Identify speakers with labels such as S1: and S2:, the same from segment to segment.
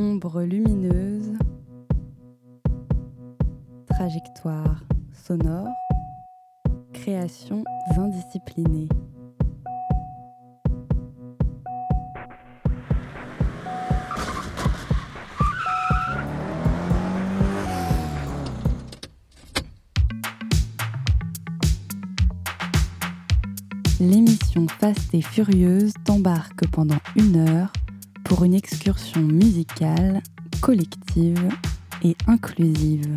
S1: Ombre lumineuse, trajectoire sonore, créations indisciplinées. L'émission Fast et Furieuse t'embarque pendant une heure pour une excursion musicale, collective et inclusive.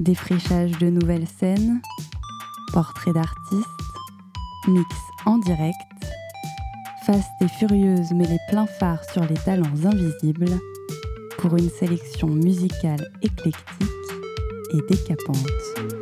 S1: Défrichage de nouvelles scènes, portraits d'artistes, mix en direct, Fast et Furieuse met les pleins phares sur les talents invisibles pour une sélection musicale éclectique et décapante.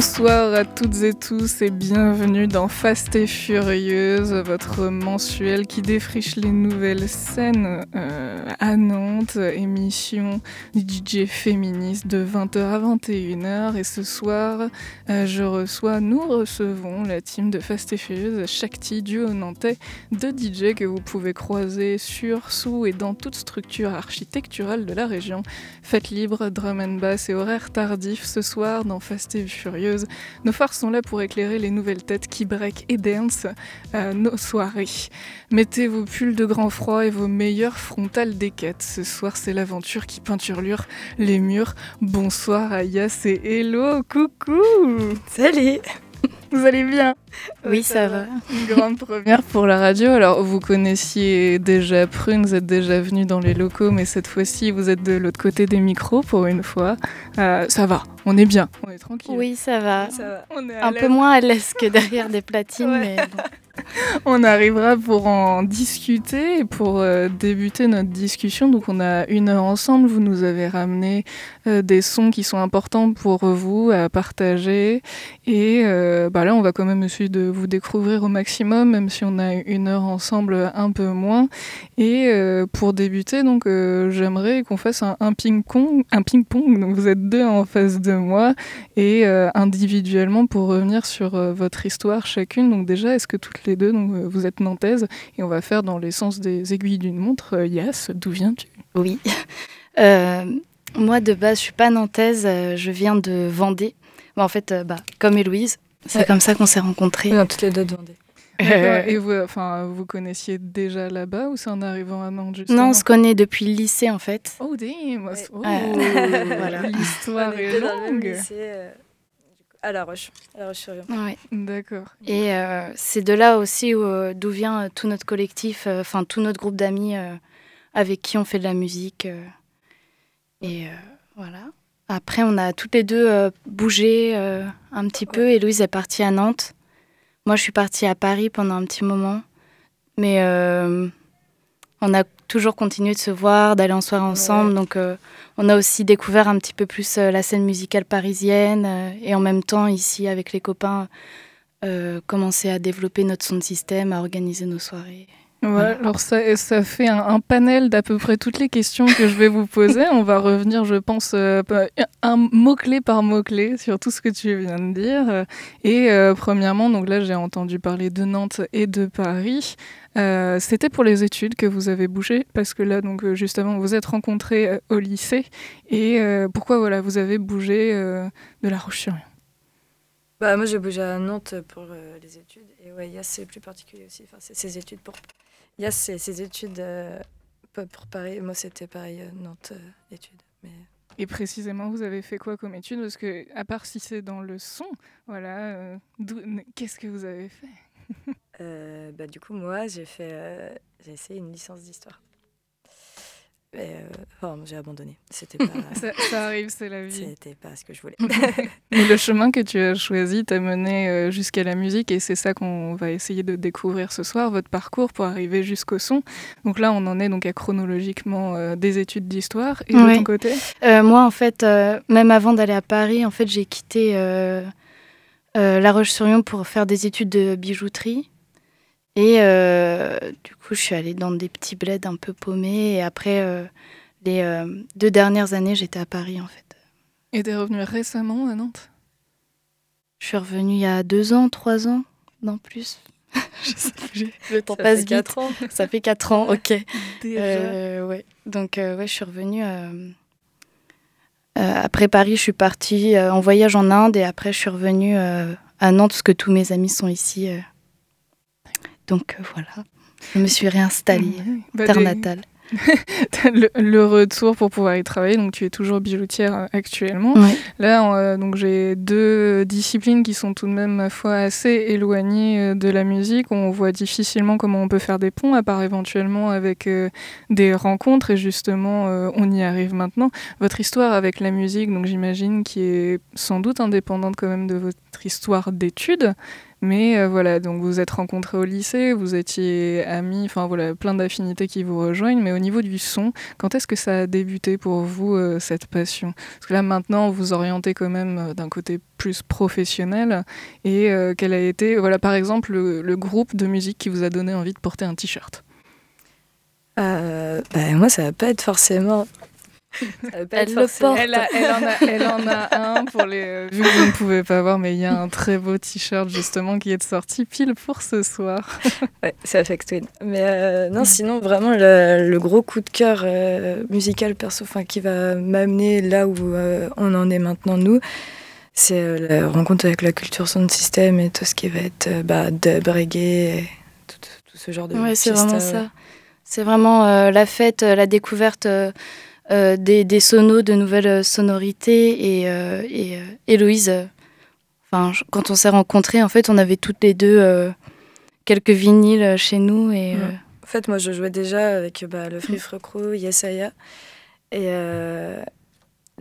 S2: Bonsoir à toutes et tous et bienvenue dans Fast et Furieuse, votre mensuel qui défriche les nouvelles scènes euh, à Nantes, émission DJ féministe de 20h à 21h. Et ce soir, euh, je reçois, nous recevons la team de Fast et Furieuse, Shakti, duo nantais de DJ que vous pouvez croiser sur, sous et dans toute structure architecturale de la région. Fête libre, drum and bass et horaire tardif ce soir dans Fast et Furieuse nos phares sont là pour éclairer les nouvelles têtes qui break et dance euh, nos soirées. Mettez vos pulls de grand froid et vos meilleures frontales des quêtes. Ce soir, c'est l'aventure qui peinturlure les murs. Bonsoir Ayas et Hello, coucou.
S3: Salut.
S2: Vous allez bien?
S3: Oui, ça, va.
S2: Une grande première pour la radio. Alors, vous connaissiez déjà Prune, vous êtes déjà venu dans les locaux, mais cette fois-ci, vous êtes de l'autre côté des micros pour une fois. Euh, ça va, on est bien, on est tranquille.
S3: Oui, ça va. Un peu moins à l'aise que derrière des platines, mais bon.
S2: on arrivera pour en discuter et pour euh, débuter notre discussion. Donc on a une heure ensemble. Vous nous avez ramené euh, des sons qui sont importants pour vous à partager. Et bah là, on va quand même essayer de vous découvrir au maximum, même si on a une heure ensemble un peu moins. Et pour débuter, donc j'aimerais qu'on fasse un, ping-pong. Un ping-pong. Donc vous êtes deux en face de moi et individuellement pour revenir sur votre histoire chacune. Donc déjà, est-ce que toutes les deux, donc euh, vous êtes nantaise, et on va faire dans les sens des aiguilles d'une montre. Euh, Yass, d'où viens-tu?
S3: Oui. Euh, moi, de base, je suis pas nantaise, je viens de Vendée. en fait, bah, comme Héloïse, c'est comme ça qu'on s'est rencontrés.
S4: Oui, toutes les deux de Vendée.
S2: Et vous, enfin, vous connaissiez déjà là-bas ou c'est en arrivant à Nantes justement
S3: Non, on se connaît depuis le lycée en fait.
S2: Oh damn, oh, voilà. l'histoire est longue
S4: à La Roche, à La Roche-sur-Yon.
S2: D'accord.
S3: Et euh, c'est de là aussi euh, d'où vient euh, tout notre collectif, enfin tout notre groupe d'amis avec qui on fait de la musique. et voilà. Après, on a toutes les deux bougé un petit peu. Et Louise est partie à Nantes. Moi, je suis partie à Paris pendant un petit moment. Mais on a toujours continué de se voir, d'aller en soirée ensemble. Donc, euh, on a aussi découvert un petit peu plus euh, la scène musicale parisienne euh, et en même temps, ici, avec les copains, commencer à développer notre son de système, à organiser nos soirées.
S2: Ouais, alors ça, ça fait un, panel d'à peu près toutes les questions que je vais vous poser. On va revenir, je pense, euh, un mot-clé par mot-clé sur tout ce que tu viens de dire. Et euh, premièrement, donc là, j'ai entendu parler de Nantes et de Paris. Euh, c'était pour les études que vous avez bougé, parce que là, donc justement, vous êtes rencontrés au lycée. Et pourquoi voilà, vous avez bougé de La Roche-sur-Yon?
S4: Bah, Moi, j'ai bougé à Nantes pour les études. Et ouais, c'est plus particulier aussi. Enfin, c'est ces études pour il y a ces, études euh, pour Paris. Moi, c'était pareil, euh, Nantes euh, études. Mais...
S2: Et précisément, vous avez fait quoi comme études? Parce que, à part si c'est dans le son, voilà, qu'est-ce que vous avez
S4: fait? Bah, Du coup, moi, j'ai fait, j'ai essayé une licence d'histoire. Mais euh, j'ai abandonné. C'était pas.
S2: ça, arrive, c'est la vie.
S4: C'était pas ce que je voulais.
S2: Mais le chemin que tu as choisi t'a mené euh, jusqu'à la musique et c'est ça qu'on va essayer de découvrir ce soir, votre parcours pour arriver jusqu'au son. Donc là, on en est donc à chronologiquement euh, des études d'histoire. Et de ton côté?
S3: Moi, en fait, même avant d'aller à Paris, en fait, j'ai quitté La Roche-sur-Yon pour faire des études de bijouterie. Et du coup, je suis allée dans des petits bleds un peu paumés. Et après, les deux dernières années, j'étais à Paris, en fait.
S2: Et t'es revenue récemment à Nantes?
S3: Je suis revenue il y a deux ans, trois ans, non plus.
S4: je sais plus. Le temps passe vite. ans.
S3: Ça fait quatre ans, ok. Déjà. ouais. Donc, ouais, je suis revenue. Euh, après Paris, je suis partie euh, en voyage en Inde et après je suis revenue euh, à Nantes parce que tous mes amis sont ici. Donc voilà, je me suis réinstallée, bah, terre natale.
S2: le, retour pour pouvoir y travailler. Donc, tu es toujours bijoutière euh, actuellement. Là, euh, donc j'ai deux disciplines qui sont tout de même, ma foi, assez éloignées euh, de la musique. On voit difficilement comment on peut faire des ponts, à part éventuellement avec des rencontres. Et justement, on y arrive maintenant. Votre histoire avec la musique, donc j'imagine, qui est sans doute indépendante quand même de votre histoire d'études. Mais euh, voilà, donc vous êtes rencontrés au lycée, vous étiez amis, enfin voilà, plein d'affinités qui vous rejoignent. Mais au niveau du son, quand est-ce que ça a débuté pour vous euh, cette passion? Parce que là maintenant, vous orientez quand même euh, d'un côté plus professionnel. Et quel a été, voilà, par exemple, le, groupe de musique qui vous a donné envie de porter un t-shirt?
S4: Bah, moi, ça va pas être forcément
S3: elle le porte.
S2: Elle, en a, un pour les. Euh, vu que vous ne pouvez pas voir, mais il y a un très beau t-shirt justement qui est sorti pile pour ce soir.
S4: ouais, c'est Affect Twin. Mais euh, non, sinon vraiment le, gros coup de cœur euh, musical perso, enfin qui va m'amener là où on en est maintenant nous, c'est la rencontre avec la culture sound system et tout ce qui va être bah, dub, reggae, tout, tout, ce genre de.
S3: Ouais, c'est vraiment ça. C'est vraiment la fête, la découverte euh, des, des, sonos, de nouvelles euh, sonorités. Et, euh, et Héloïse, enfin, quand on s'est rencontrés, en fait, on avait toutes les deux quelques vinyles chez nous. Et,
S4: En fait, moi, je jouais déjà avec bah, le Free Free Crew, Yesaya. Et,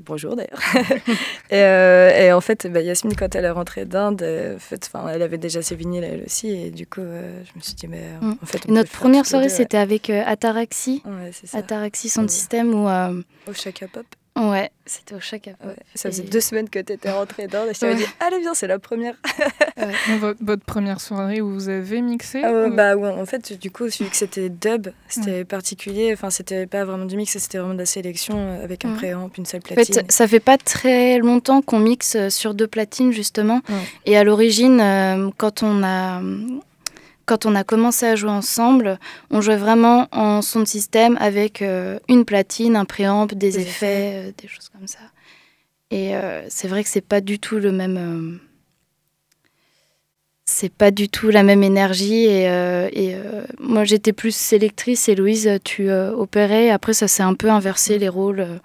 S4: Bonjour d'ailleurs. Euh, et, en fait, bah, Yasmine, quand elle est rentrée d'Inde, euh, fait, elle avait déjà ses vinyles elle aussi. Et du coup, euh, je me suis dit, mais mm. en fait.
S3: Notre première soirée, c'était avec Ataraxi. Ouais, Ataraxi, son système. Ou,
S4: Au Chaka Pop.
S3: Ouais, c'était au
S4: Pop. ça faisait deux semaines que tu étais rentrée d'Inde et je t'avais dit, allez, bien, c'est la première.
S2: votre, première soirée où vous avez mixé
S4: ah bah, En fait, du coup, vu que c'était dub, c'était particulier. Enfin, c'était pas vraiment du mix, c'était vraiment de la sélection avec un préamp, une seule platine.
S3: En fait, ça fait pas très longtemps qu'on mixe sur deux platines, justement. Et à l'origine, euh, quand on a quand on a commencé à jouer ensemble, on jouait vraiment en son de système avec euh, une platine, un préamp, des, effets, euh, des choses comme ça. Et euh, c'est vrai que c'est pas du tout le même. c'est pas du tout la même énergie. Et, et moi, j'étais plus sélectrice et Louise, tu opérais. Après, ça s'est un peu inversé les rôles.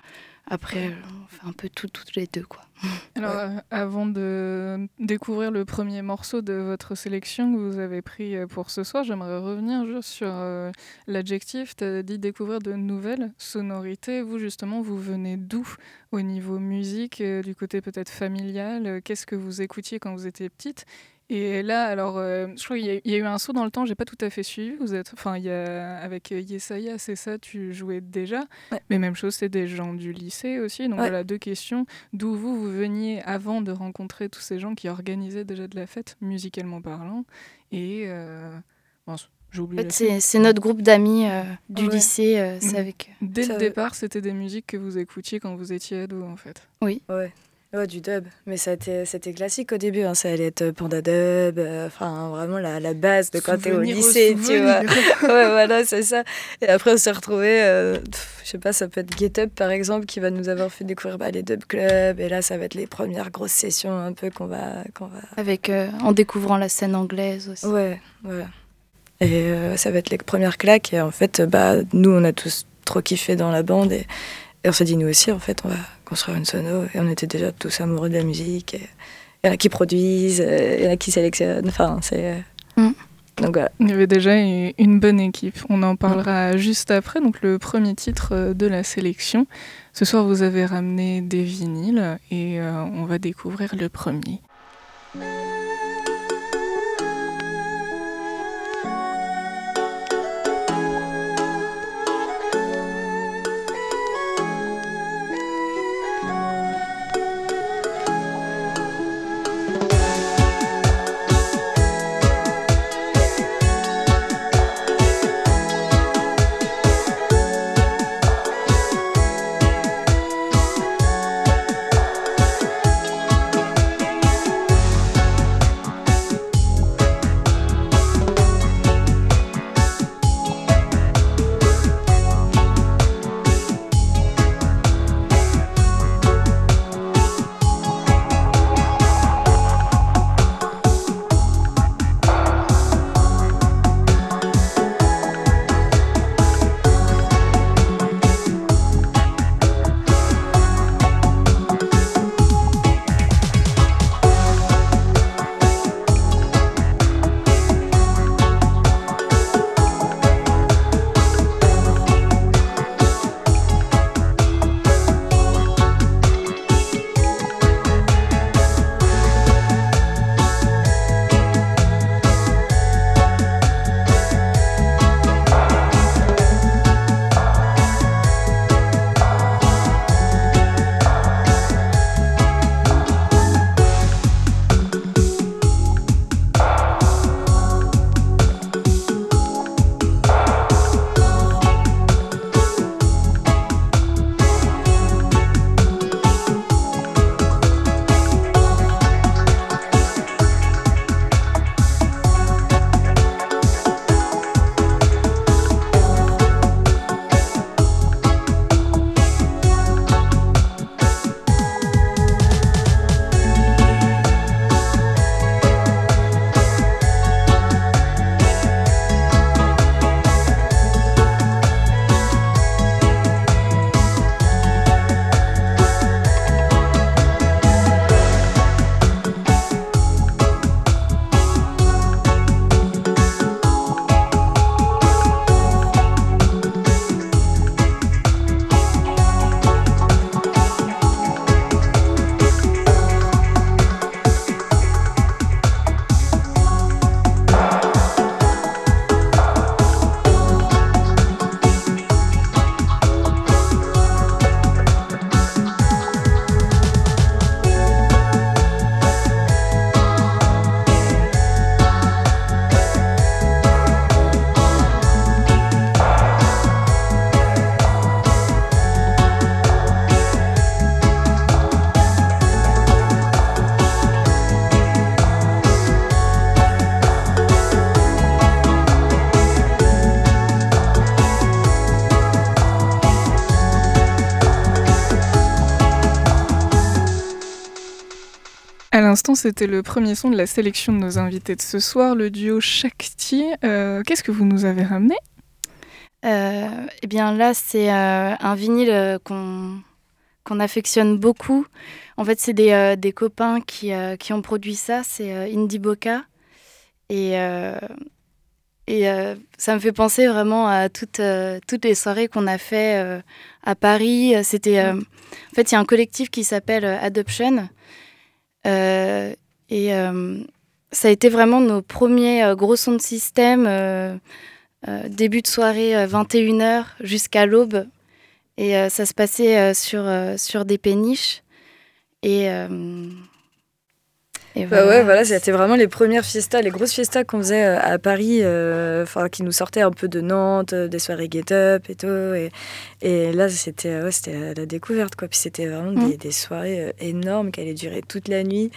S3: Après, on fait un peu tout, toutes les deux, quoi.
S2: Alors, euh, avant de découvrir le premier morceau de votre sélection que vous avez pris euh, pour ce soir, j'aimerais revenir juste sur euh, l'adjectif. Tu as dit découvrir de nouvelles sonorités. Vous, justement, vous venez d'où au niveau musique, du côté peut-être familial? Qu'est-ce que vous écoutiez quand vous étiez petite? Et là, alors, euh, je crois qu'il y, a eu un saut dans le temps, j'ai pas tout à fait suivi. Vous êtes, enfin, il y a, avec euh, Yesaya, c'est ça, tu jouais déjà. Mais même chose, c'est des gens du lycée aussi. Donc voilà, deux questions. D'où vous, vous veniez avant de rencontrer tous ces gens qui organisaient déjà de la fête, musicalement parlant. Et euh, bon,
S3: En fait, c'est notre groupe d'amis du lycée. c'est avec...
S2: Dès le départ, c'était des musiques que vous écoutiez quand vous étiez ado, en fait.
S3: Oui.
S4: Ouais. Ouais, du dub. Mais c'était classique au début. Hein. Ça allait être Panda Dub. Euh, enfin, vraiment la, la, base de quand t'es au lycée, tu vois. ouais, voilà, c'est ça. Et après, on s'est retrouvés, euh, je sais pas, ça peut être Get Up par exemple, qui va nous avoir fait découvrir bah, les dub clubs. Et là, ça va être les premières grosses sessions un peu qu'on va, qu'on va.
S3: Avec, euh, en découvrant la scène anglaise aussi.
S4: Ouais, voilà. Et ça va être les premières claques. Et en fait, bah, nous, on a tous trop kiffé dans la bande. Et, et on s'est dit, nous aussi, en fait, on va construire une sono. Et on était déjà tous amoureux de la musique. Il y en a qui produisent, il y en a qui sélectionnent. Enfin, c'est. Mm. Donc voilà.
S2: Il y avait déjà une bonne équipe. On en parlera juste après. Donc le premier titre euh, de la sélection. Ce soir, vous avez ramené des vinyles et euh, on va découvrir le premier. L'instant, c'était le premier son de la sélection de nos invités de ce soir, le duo Shakti. Euh, qu'est-ce que vous nous avez ramené?
S3: Euh, Eh bien là, c'est euh, un vinyle qu'on qu'on affectionne beaucoup. En fait, c'est des, des, copains qui, qui, ont produit ça. C'est Indie Boca. Et, et ça me fait penser vraiment à toutes, toutes les soirées qu'on a fait à Paris. C'était, en fait, il y a un collectif qui s'appelle Adoption et euh, ça a été vraiment nos premiers euh, gros sons de système. début de soirée, 21h jusqu'à l'aube. Et ça se passait sur, sur des péniches. Et.
S4: Et bah ouais, voilà, c'était vraiment les premières fiestas, les grosses fiestas qu'on faisait à Paris, enfin qui nous sortaient un peu de Nantes, des soirées get-up et tout. Et, et là, c'était ouais, c'était la découverte, quoi. Puis c'était vraiment des, mmh. des, soirées énormes qui allaient durer toute la nuit.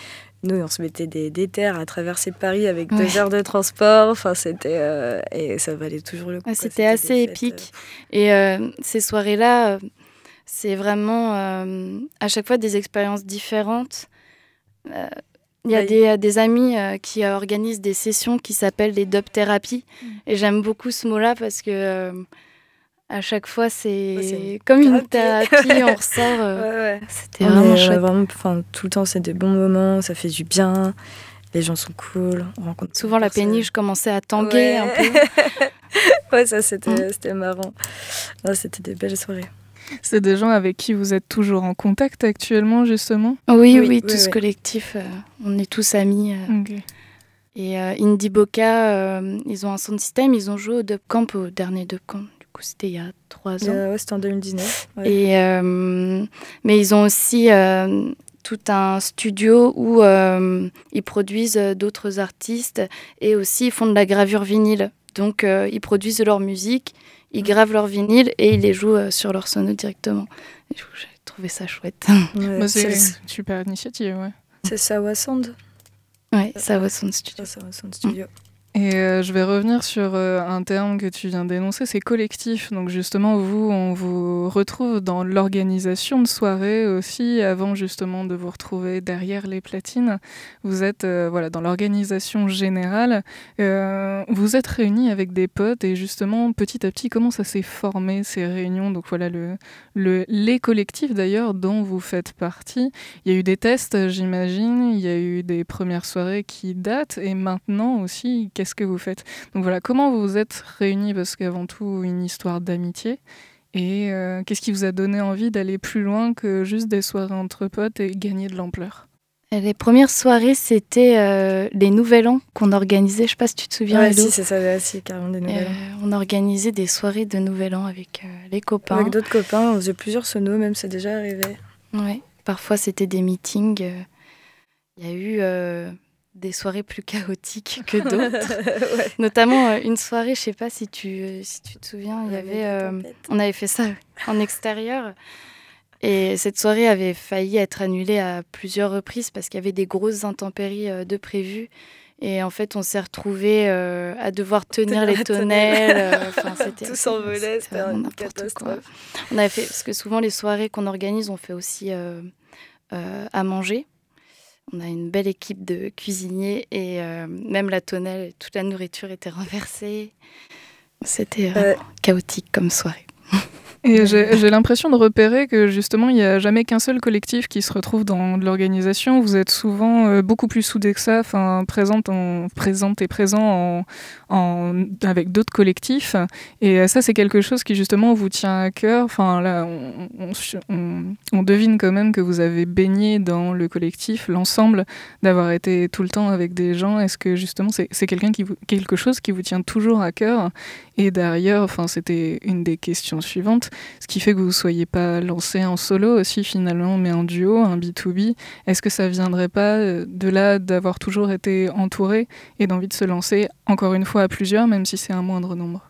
S4: Nous, on se mettait des, des terres à traverser Paris avec deux heures de transport. Enfin, c'était et ça valait toujours le coup.
S3: c'était assez épique. Et ces soirées-là, c'est vraiment à chaque fois des expériences différentes. Il y a des, des, amis qui organisent des sessions qui s'appellent les dub thérapies. Mmh. Et j'aime beaucoup ce mot-là parce que à chaque fois, c'est comme une thérapie, on ressort. C'était vraiment chouette.
S4: Vraiment, tout le temps, c'est des bons moments, ça fait du bien. Les gens sont cool, on rencontre.
S3: Souvent, la péniche commençait à tanguer un peu.
S4: ouais, ça, c'était mmh. marrant. C'était des belles soirées.
S2: C'est des gens avec qui vous êtes toujours en contact actuellement, justement
S3: Oui, oui, tout ce collectif, euh, on est tous amis. Euh. Et euh, Indie Boca, ils ont un son de système, ils ont joué au Dub Camp, au dernier Dub Camp. Du coup, c'était il y a trois ans.
S4: ouais, c'était en 2019.
S3: Et, mais ils ont aussi tout un studio où ils produisent d'autres artistes et aussi ils font de la gravure vinyle. Donc, ils produisent de leur musique ils gravent leur vinyle et ils les jouent euh, sur leur sono directement. J'ai trouvé ça chouette.
S2: Bah, c'est une super initiative, ouais.
S4: C'est Sawa Sound
S3: Ouais, Sawa Sound Studio.
S4: Sawa Sound Studio.
S2: Et euh, je vais revenir sur euh, un terme que tu viens d'énoncer, c'est collectif. Donc justement, vous, on vous retrouve dans l'organisation de soirées aussi, avant justement de vous retrouver derrière les platines. Vous êtes euh, voilà dans l'organisation générale. vous êtes réunis avec des potes et justement, petit à petit, comment ça s'est formé ces réunions? Donc voilà le, le les collectifs d'ailleurs dont vous faites partie. Il y a eu des tests, j'imagine. Il y a eu des premières soirées qui datent et maintenant aussi que vous faites Donc voilà, comment vous vous êtes réunis Parce qu'avant tout, une histoire d'amitié. Et euh, qu'est-ce qui vous a donné envie d'aller plus loin que juste des soirées entre potes et gagner de l'ampleur?
S3: Les premières soirées, c'était euh, les Nouvel An qu'on organisait. Je sais pas si tu te souviens.
S4: Oui, si, c'est ça, si, carrément des Nouvel An.
S3: Euh, on organisait des soirées de Nouvel An avec les copains.
S4: Avec d'autres copains, on faisait plusieurs sonos, même, c'est déjà arrivé.
S3: Oui, parfois c'était des meetings. Il y a eu des soirées plus chaotiques que d'autres. Notamment euh, une soirée, je sais pas si tu, euh, si tu te souviens, il y avait, euh, on avait fait ça en extérieur. Et cette soirée avait failli être annulée à plusieurs reprises parce qu'il y avait des grosses intempéries de prévues. Et en fait, on s'est retrouvés à devoir tenir les tonnelles.
S4: tout s'envolait, c'était n'importe quoi.
S3: On avait fait parce que souvent les soirées qu'on organise, on fait aussi à manger. On a une belle équipe de cuisiniers et euh, même la tonnelle, toute la nourriture était renversée. C'était euh, chaotique comme soirée.
S2: Et j'ai l'impression de repérer que justement, il n'y a jamais qu'un seul collectif qui se retrouve dans l'organisation. Vous êtes souvent euh, beaucoup plus soudés que ça, enfin, présente, en, présente et présent en, avec d'autres collectifs. Et euh, ça, c'est quelque chose qui justement vous tient à cœur. Enfin, là, on, devine quand même que vous avez baigné dans le collectif, l'ensemble, d'avoir été tout le temps avec des gens. Est-ce que justement, c'est quelqu'un quelque chose qui vous tient toujours à cœur? Et derrière, enfin, c'était une des questions suivantes ce qui fait que vous ne soyez pas lancé en solo aussi finalement, mais en duo, un B2B. Est-ce que ça viendrait pas euh, de là d'avoir toujours été entouré et d'envie de se lancer encore une fois à plusieurs, même si c'est un moindre nombre?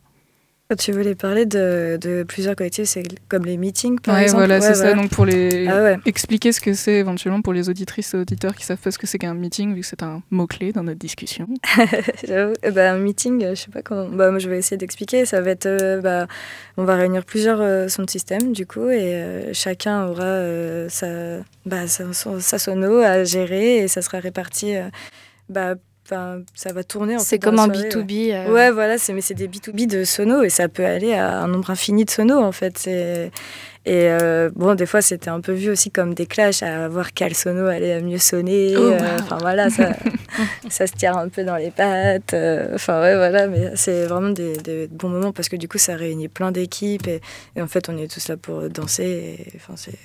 S4: Tu voulais parler de, de plusieurs collectifs, c'est comme les meetings, par
S2: ouais,
S4: exemple.
S2: Voilà, c'est ça. Donc pour les
S4: ah ouais.
S2: expliquer ce que c'est éventuellement pour les auditrices et auditeurs qui savent pas ce que c'est qu'un meeting, vu que c'est un mot clé dans notre discussion.
S4: J'avoue. Eh ben, un meeting, je sais pas comment. Bah, moi, je vais essayer d'expliquer. Ça va être, euh, bah, on va réunir plusieurs euh, sons de système du coup, et euh, chacun aura euh, sa, bah, sa, sa, sono à gérer et ça sera réparti. bah, Enfin, ça va tourner.
S3: C'est comme un B2B.
S4: Ouais, euh... ouais voilà, mais c'est des B2B de sono et ça peut aller à un nombre infini de sonos en fait. Et euh, bon, des fois c'était un peu vu aussi comme des clashs à voir quel sono allait mieux sonner.
S2: Oh,
S4: euh, enfin voilà, ça, ça se tire un peu dans les pattes. Enfin ouais, voilà, mais c'est vraiment des, des, bons moments parce que du coup ça réunit plein d'équipes et, et, en fait on est tous là pour danser. Enfin c'est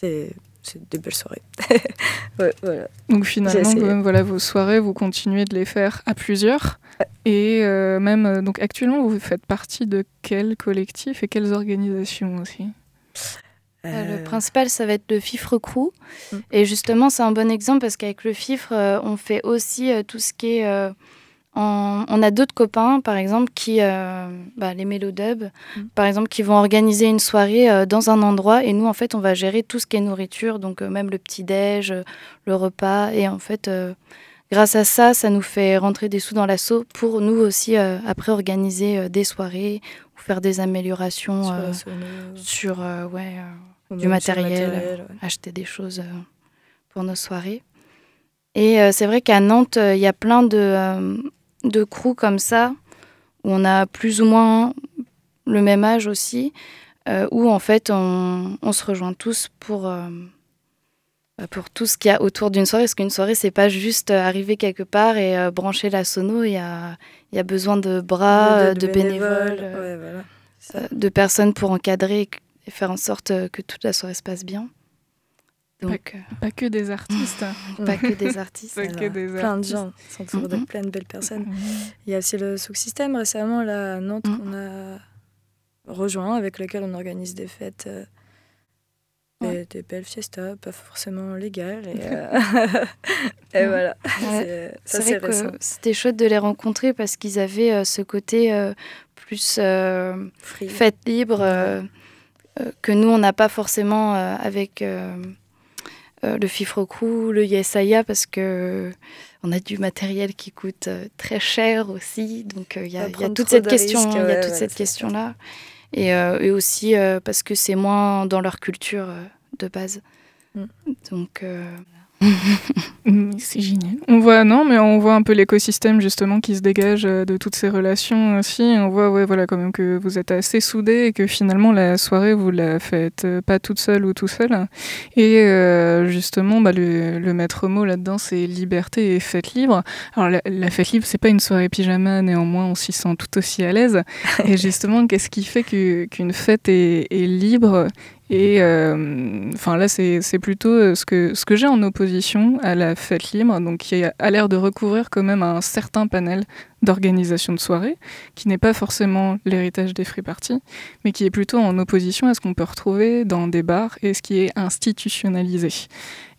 S4: c'est des belles soirées. ouais, voilà.
S2: Donc finalement, même, voilà, vos soirées, vous continuez de les faire à plusieurs. Ouais. Et euh, même, donc actuellement, vous faites partie de quel collectif et quelles organisations aussi?
S3: Euh... Le principal, ça va être le FIFRE Crew. Mm. Et justement, c'est un bon exemple parce qu'avec le FIFRE, euh, on fait aussi euh, tout ce qui est on a d'autres copains, par exemple, qui, euh, bah, les mélodubs, mmh. par exemple, qui vont organiser une soirée euh, dans un endroit et nous, en fait, on va gérer tout ce qui est nourriture, donc euh, même le petit-déj, le repas. Et en fait, grâce à ça, ça nous fait rentrer des sous dans l'assaut pour nous aussi, euh, après, organiser des soirées ou faire des améliorations
S4: sur,
S3: sur ouais, du matériel, matériel ouais. acheter des choses pour nos soirées. Et c'est vrai qu'à Nantes, il y a plein de, de crews comme ça, où on a plus ou moins le même âge aussi, euh, où en fait on, on, se rejoint tous pour, euh, pour tout ce qu'il y a autour d'une soirée. Parce qu'une soirée, c'est pas juste arriver quelque part et euh, brancher la sono, il y a, y a besoin de bras, de, de, de bénévoles,
S4: ouais, voilà.
S3: de personnes pour encadrer et faire en sorte que toute la soirée se passe bien.
S2: Donc, pas, pas, que des artistes.
S3: pas que des artistes.
S2: pas que des
S4: plein
S2: artistes.
S4: de gens, sont toujours mm -hmm. de plein de belles personnes. Mm -hmm. Il y a aussi le sous-système récemment là, à Nantes mm -hmm. qu'on a rejoint, avec lequel on organise des fêtes, euh, ouais. des, des, belles fiestas, pas forcément légales. Et, euh, et voilà.
S3: Ouais. C'est vrai que c'était chouette de les rencontrer parce qu'ils avaient euh, ce côté euh, plus fête libre que nous, on n'a pas forcément avec euh, le Crew, le YesAya, parce que on a du matériel qui coûte euh, très cher aussi. Donc il euh, y, a toute cette question, il y a toute cette question là, et, et, aussi parce que c'est moins dans leur culture de base. Mm. Donc
S2: c'est génial. On voit, non, mais on voit un peu l'écosystème justement qui se dégage de toutes ces relations aussi. On voit, ouais, voilà, quand même que vous êtes assez soudés et que finalement la soirée vous la faites pas toute seule ou tout seul. Et euh, justement, bah, le, le, maître mot là-dedans, c'est liberté et fête libre. Alors la, la fête libre, c'est pas une soirée pyjama, néanmoins, on s'y sent tout aussi à l'aise. et justement, qu'est-ce qui fait qu'une fête est, est libre et enfin euh, là, c'est plutôt ce que, ce que j'ai en opposition à la fête libre, donc qui a l'air de recouvrir quand même un certain panel d'organisation de soirée, qui n'est pas forcément l'héritage des free parties, mais qui est plutôt en opposition à ce qu'on peut retrouver dans des bars et ce qui est institutionnalisé.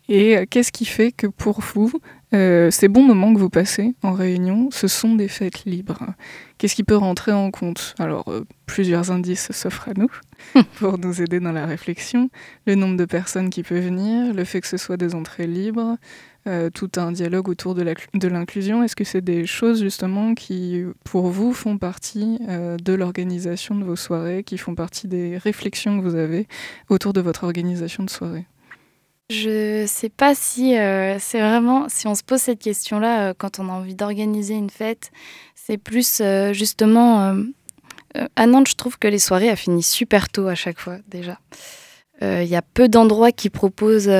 S2: Et qu'est-ce qui fait que pour vous, euh, ces bons moments que vous passez en réunion, ce sont des fêtes libres Qu'est-ce qui peut rentrer en compte? Alors, euh, plusieurs indices s'offrent à nous pour nous aider dans la réflexion. Le nombre de personnes qui peuvent venir, le fait que ce soit des entrées libres, euh, tout un dialogue autour de l'inclusion. Est-ce que c'est des choses justement qui, pour vous, font partie euh, de l'organisation de vos soirées, qui font partie des réflexions que vous avez autour de votre organisation de soirée?
S3: Je sais pas si euh, c'est vraiment si on se pose cette question-là euh, quand on a envie d'organiser une fête, c'est plus euh, justement à Nantes, je trouve que les soirées a fini super tôt à chaque fois déjà. Il y a peu d'endroits qui proposent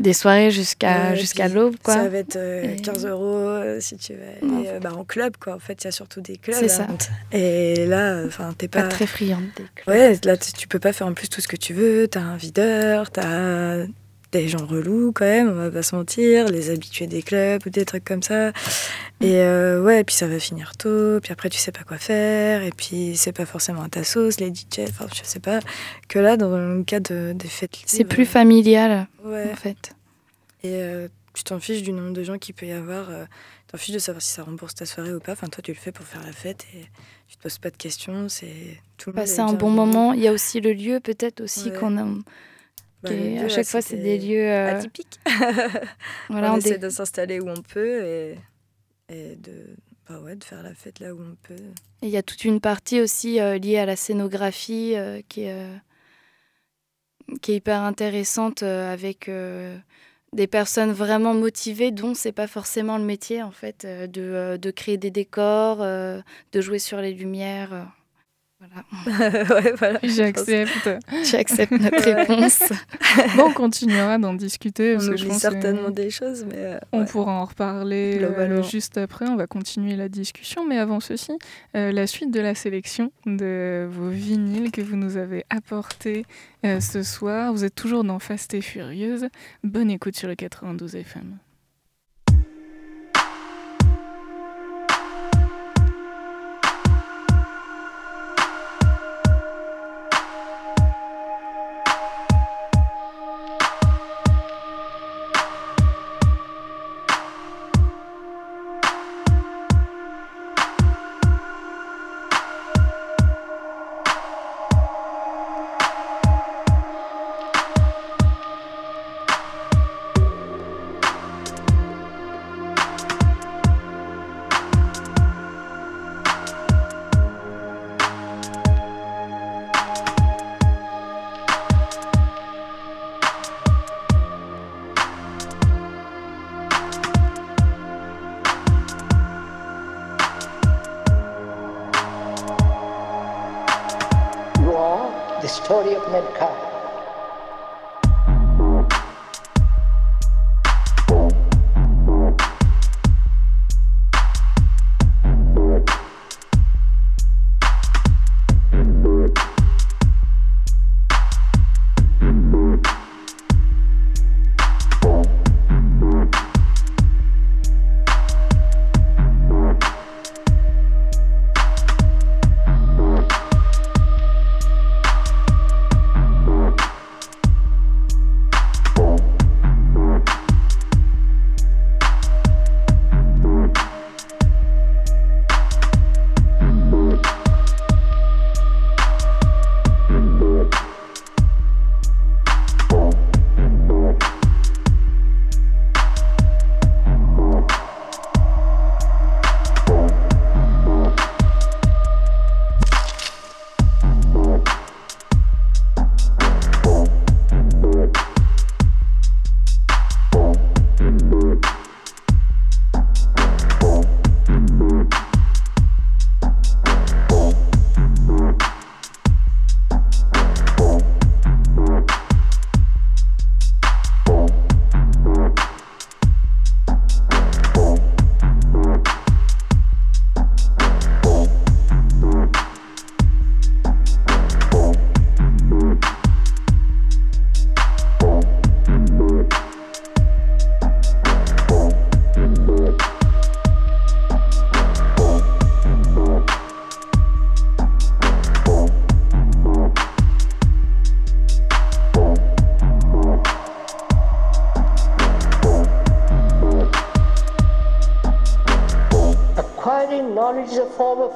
S3: des soirées jusqu'à
S4: ouais,
S3: jusqu'à l'aube quoi.
S4: Ça va être euh, 15 euros euh, si tu veux aller euh, bah, en club quoi. En fait, il y a surtout des clubs.
S3: C'est ça.
S4: Et là, enfin, t'es pas...
S3: pas très friande des clubs.
S4: Ouais, là tu peux pas faire en plus tout ce que tu veux. T'as un videur, t'as des gens relous quand même, on va pas se mentir, les habitués des clubs ou des trucs comme ça. Et euh, ouais, puis ça va finir tôt, puis après tu sais pas quoi faire, et puis c'est pas forcément à ta sauce, les DJ, enfin je sais pas. Que là, dans le cas de, des fêtes
S3: C'est plus familial,
S4: ouais.
S3: en fait.
S4: Et euh, tu t'en fiches du nombre de gens qu'il peut y avoir. Euh, t'en fiches de savoir si ça rembourse ta soirée ou pas. Enfin, toi, tu le fais pour faire la fête et tu te poses pas de questions. C'est tout le
S3: Passer un bon moment. Il y a aussi le lieu, peut-être aussi qu'on a. Bah, à chaque fois, c'est des lieux
S4: euh... atypiques. voilà, on, essaie de s'installer où on peut et, et de, bah ouais, de faire la fête là où on peut.
S3: Il y a toute une partie aussi euh, liée à la scénographie euh, qui, est, euh, qui est hyper intéressante avec des personnes vraiment motivées dont c'est pas forcément le métier en fait de, de créer des décors, de jouer sur les lumières.
S2: Voilà. J'accepte.
S3: J'accepte notre réponse.
S2: bon, on continuera d'en discuter.
S4: On oublie certainement des choses, mais. Euh,
S2: on pourra en reparler euh, juste après. On va continuer la discussion. Mais avant ceci, euh, la suite de la sélection de vos vinyles que vous nous avez apportés ce soir. Vous êtes toujours dans Fast et Furieuse. Bonne écoute sur le 92 FM.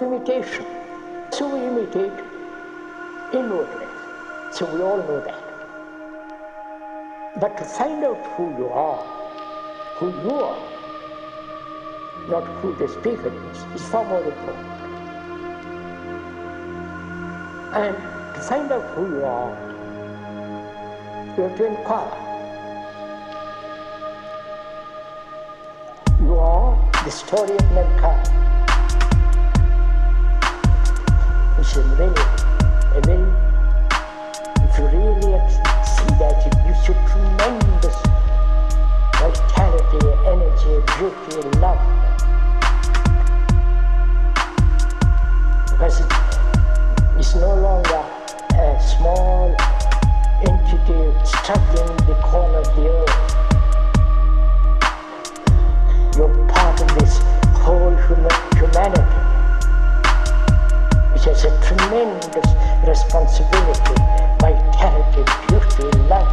S5: Imitation. So we imitate inwardly. So we all know that. But to find out who you are, who you are, not who the speaker is, is far more important. And to find out who you are, you have to inquire. You are the story of mankind. Which is really, a very, if you really see that, you tremendous vitality, energy, beauty, love. Because it is no longer a small entity struggling in the corner of the earth. You're part of this whole human, humanity which has a tremendous responsibility, vitality, beauty, love.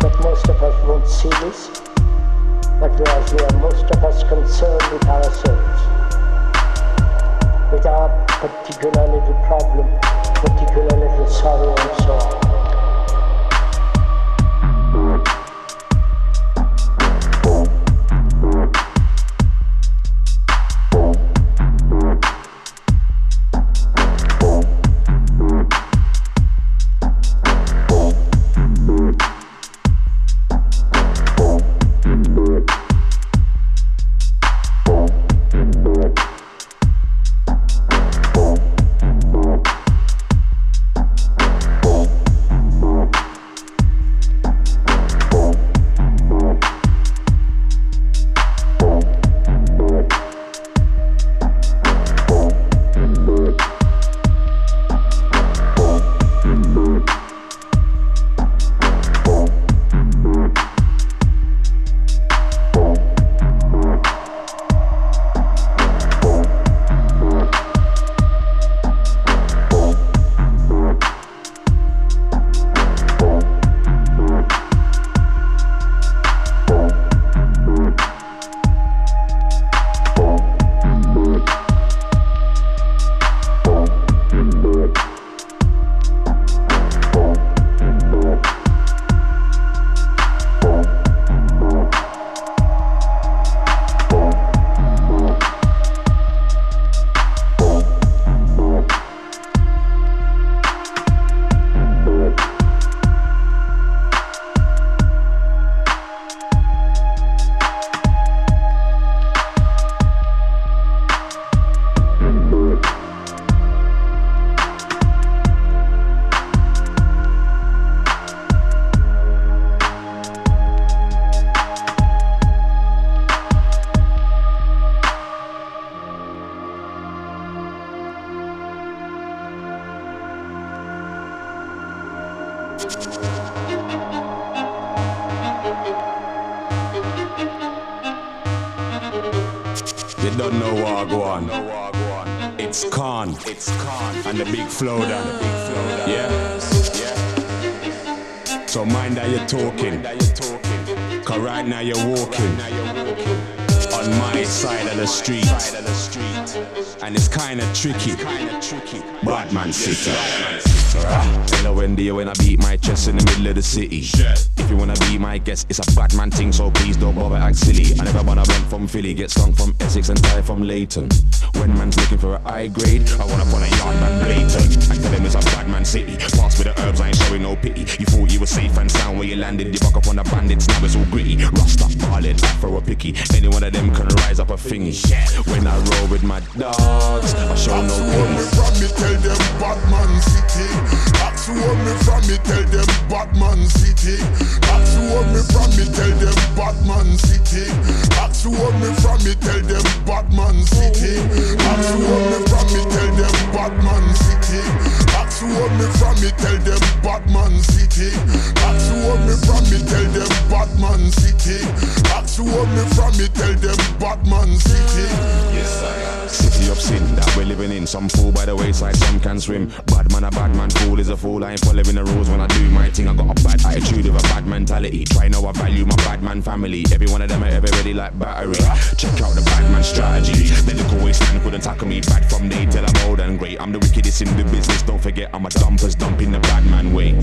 S5: But most of us won't see this. But whereas we are most of us concerned with ourselves, with our particular little problem, particular little sorrow and so on. You
S6: don't know what go on. It's con. It's con. And the big flow down. The big flow down. Yeah. So mind that you're talking. Cause right now you're walking. On my side of the street. And it's kinda tricky. Batman City. Till I when when I beat my chest in the middle of the city. Shit. If you wanna be my guest, it's a Batman thing, so please don't bother act silly. I never wanna run from Philly, get stung from Essex and die from Leighton. When man's looking for a high grade, I wanna put a yard man blatant. I tell him it's a Batman city. Pass with the herbs, I ain't showing no pity. You thought you were safe and sound where you landed, you buck up on the bandits, now it's all gritty. Rasta ballin', afro a picky. Any one of them can rise up a thingy. When I roll with my dogs, I show no pity.
S7: from me, tell them Batman city. That's where me from me, tell them Batman city. That's where me from me, tell them Batman city. That's where me from me, tell them Batman city. That's where me from me, tell them Batman city. That's where me from me, tell them Batman city. That's where me from me, tell them Batman city. That's where me from me, tell them Batman city.
S6: Yes, I am. City of sin that we're living in. Some fool by the wayside, some can swim. Bad man, a bad man, fool is a fool. I ain't following the rules when I do my thing. I got a bad attitude with a bad mentality. Try know I value my bad man family. Every one of them are ever like battery. Check out the bad man strategy. The little wasteman couldn't tackle me. Bad from day till I'm old and great. I'm the wickedest in the business. Don't forget, I'm a dumpers dumping the bad man way.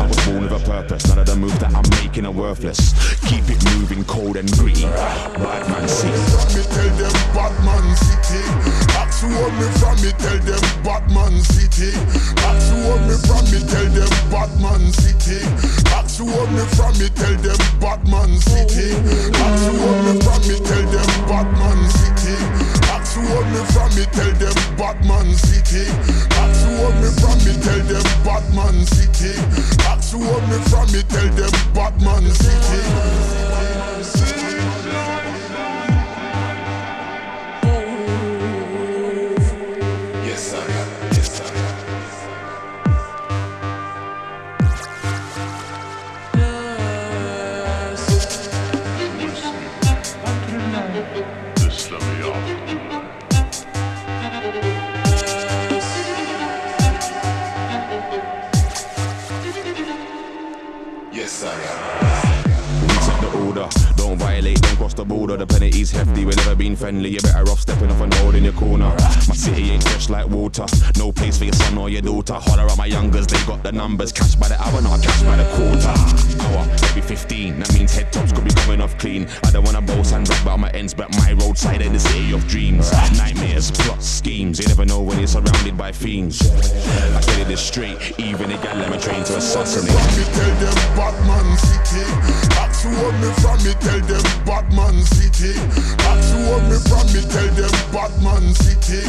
S6: I was born with a purpose. None of the moves that I'm making are worthless. Keep it moving, cold and gritty. Bad man city.
S7: Me tell them Batman city. That's where me from. Me tell them Batman city. That's where me from. Me tell them Batman city. That's where me from. Me tell them Batman city. That's where me from. Me tell them Batman city. That's where me from. Me tell them Batman city. That's where me from. Me tell them Batman city. That's where me from. Me tell them Batman city.
S6: Yes, I We the the border, the penalty's hefty. We've never been friendly, you're better off stepping off and holding your corner. My city ain't fresh like water, no place for your son or your daughter. Holler at my youngers, they got the numbers. Cash by the hour, not cash by the quarter. Hour, every 15, that means head tops could be coming off clean. I don't wanna boast and brag about my ends, but my roadside in the city of dreams. Nightmares, plots, schemes, you never know when you're surrounded by fiends. I tell you this straight, even a gal let me train to assassinate.
S7: me tell them Batman City. Who want me from me, tell them Batman City. Ask who want me from me, tell them Batman City.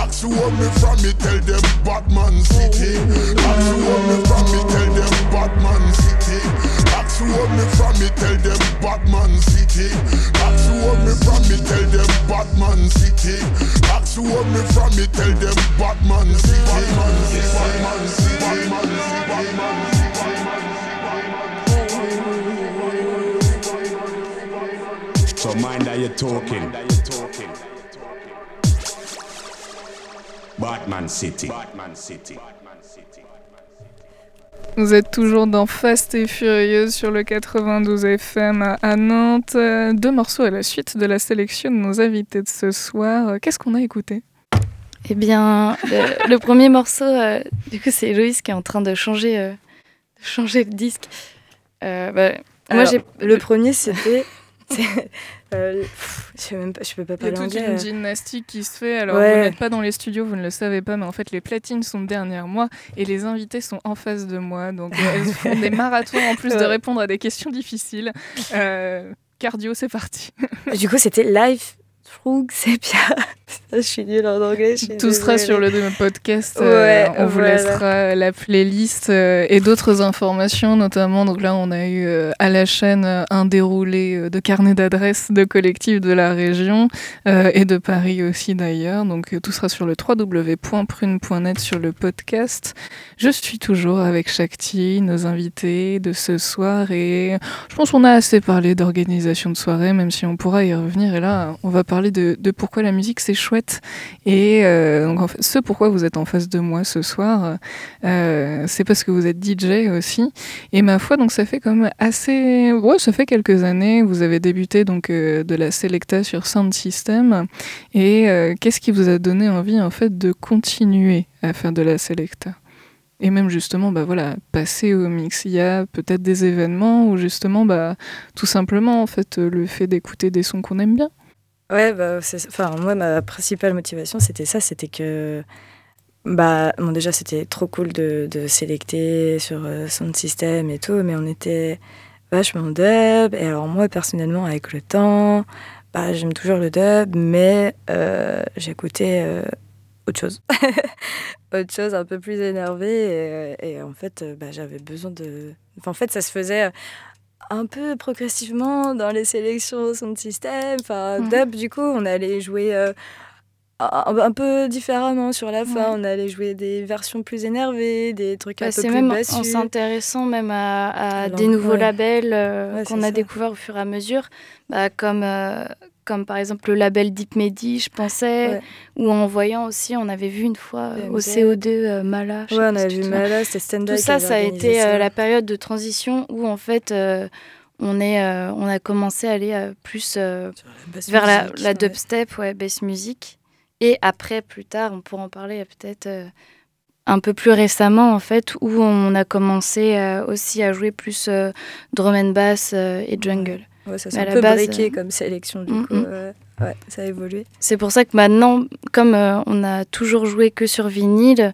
S7: Ask who want me from me, tell them Batman City. Ask who want me from me, tell them Batman City. Ask who want me from me, tell them Batman City. Ask who want me from me, tell them Batman City. Ask who want me from me, tell them Batman City. Batman City. Batman City. Batman City. Batman City.
S6: So mind that you're talking. Batman City. Batman City.
S2: Vous êtes toujours dans Fast et Furieuse sur le 92 FM à- Nantes. Deux morceaux à la suite de la sélection de nos invités de ce soir. Qu'est-ce qu'on a écouté?
S3: Eh bien, le, le premier morceau, euh, du coup, c'est Héloïse qui est en train de changer, euh, de changer le disque. Euh, bah, moi, j'ai
S4: le premier, c'était. euh, pff, je sais même pas, je peux pas
S2: Il y a
S4: parler
S2: toute
S4: anglais.
S2: une
S4: euh.
S2: gymnastique qui se fait. Alors,
S4: Ouais.
S2: vous n'êtes pas dans les studios, vous ne le savez pas, mais en fait, les platines sont derrière moi et les invités sont en face de moi. Donc, euh, elles font des marathons en plus de répondre à des questions difficiles. Euh, cardio, c'est parti.
S4: Du coup, c'était Live Through Sepia. je suis nulle en anglais.
S2: Tout sera sur le podcast. euh, on vous
S4: voilà.
S2: laissera la playlist euh, et d'autres informations, notamment. Donc là, on a eu euh, à la chaîne un déroulé de carnet d'adresses de collectifs de la région et de Paris aussi d'ailleurs. Donc tout sera sur le www.prune.net sur le podcast. Je suis toujours avec Shakti, nos invités de ce soir et je pense qu'on a assez parlé d'organisation de soirée, même si on pourra y revenir. Et là, on va parler de, de pourquoi la musique c'est chouette. Et euh, donc, en fait, ce pourquoi vous êtes en face de moi ce soir, euh, c'est parce que vous êtes DJ aussi. Et ma foi, donc ça fait comme assez, ouais, ça fait quelques années. Vous avez débuté donc euh, de la Selecta sur Sound System. Et qu'est-ce qui vous a donné envie en fait de continuer à faire de la Selecta? Et même justement, bah voilà, passer au mix. Il y a peut-être des événements où justement, bah, tout simplement, en fait, le fait d'écouter des sons qu'on aime bien.
S4: Ouais, bah, enfin, moi, ma principale motivation, c'était ça, c'était que, bah, bon, déjà, c'était trop cool de, de sur euh, Sound System et tout, mais on était vachement dub, et alors moi, personnellement, avec le temps, bah, j'aime toujours le dub, mais euh, j'écoutais euh, autre chose. autre chose un peu plus énervée, et, en fait, bah, j'avais besoin de... En fait, ça se faisait un peu progressivement dans les sélections sound system. Enfin, dub, du coup, on allait jouer euh, un, un peu différemment sur la fin. On allait jouer des versions plus énervées, des trucs un
S3: Bah,
S4: peu
S3: c'est
S4: plus
S3: même en s'intéressant même à, des nouveaux
S4: ouais.
S3: labels euh,
S4: Ouais,
S3: qu'on a découverts au fur et à mesure, bah, comme, euh, comme par exemple le label Deep Medi, je pensais,
S4: Ouais.
S3: ou en voyant aussi, on avait vu une fois euh, au
S4: PMZ.
S3: CO2 euh, Mala.
S4: Ouais, on avait vu. Mala, c'était Stendhal
S3: Tout ça, ça a été euh, la période de transition où en fait euh, on, est, euh, on a commencé à aller plus
S4: la
S3: vers la,
S4: musique,
S3: la
S4: ouais.
S3: dubstep, ouais, bass music. Et après, plus tard, on pourra en parler peut-être un peu plus récemment, en fait, où on a commencé euh, aussi à jouer plus euh, drum and bass euh, et jungle.
S4: Ouais, ça s'est
S3: à
S4: un
S3: la
S4: peu
S3: base,
S4: breaké
S3: euh,
S4: comme sélection, du
S3: mm,
S4: coup.
S3: mm.
S4: ouais. Ouais, ça a évolué.
S3: C'est pour ça que maintenant, comme euh, on a toujours joué que sur vinyle,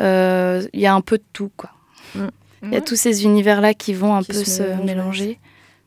S3: euh, il y a un peu de tout, quoi. Il y a tous ces univers-là qui vont un
S4: Qui
S3: peu
S4: se
S3: se mélanger.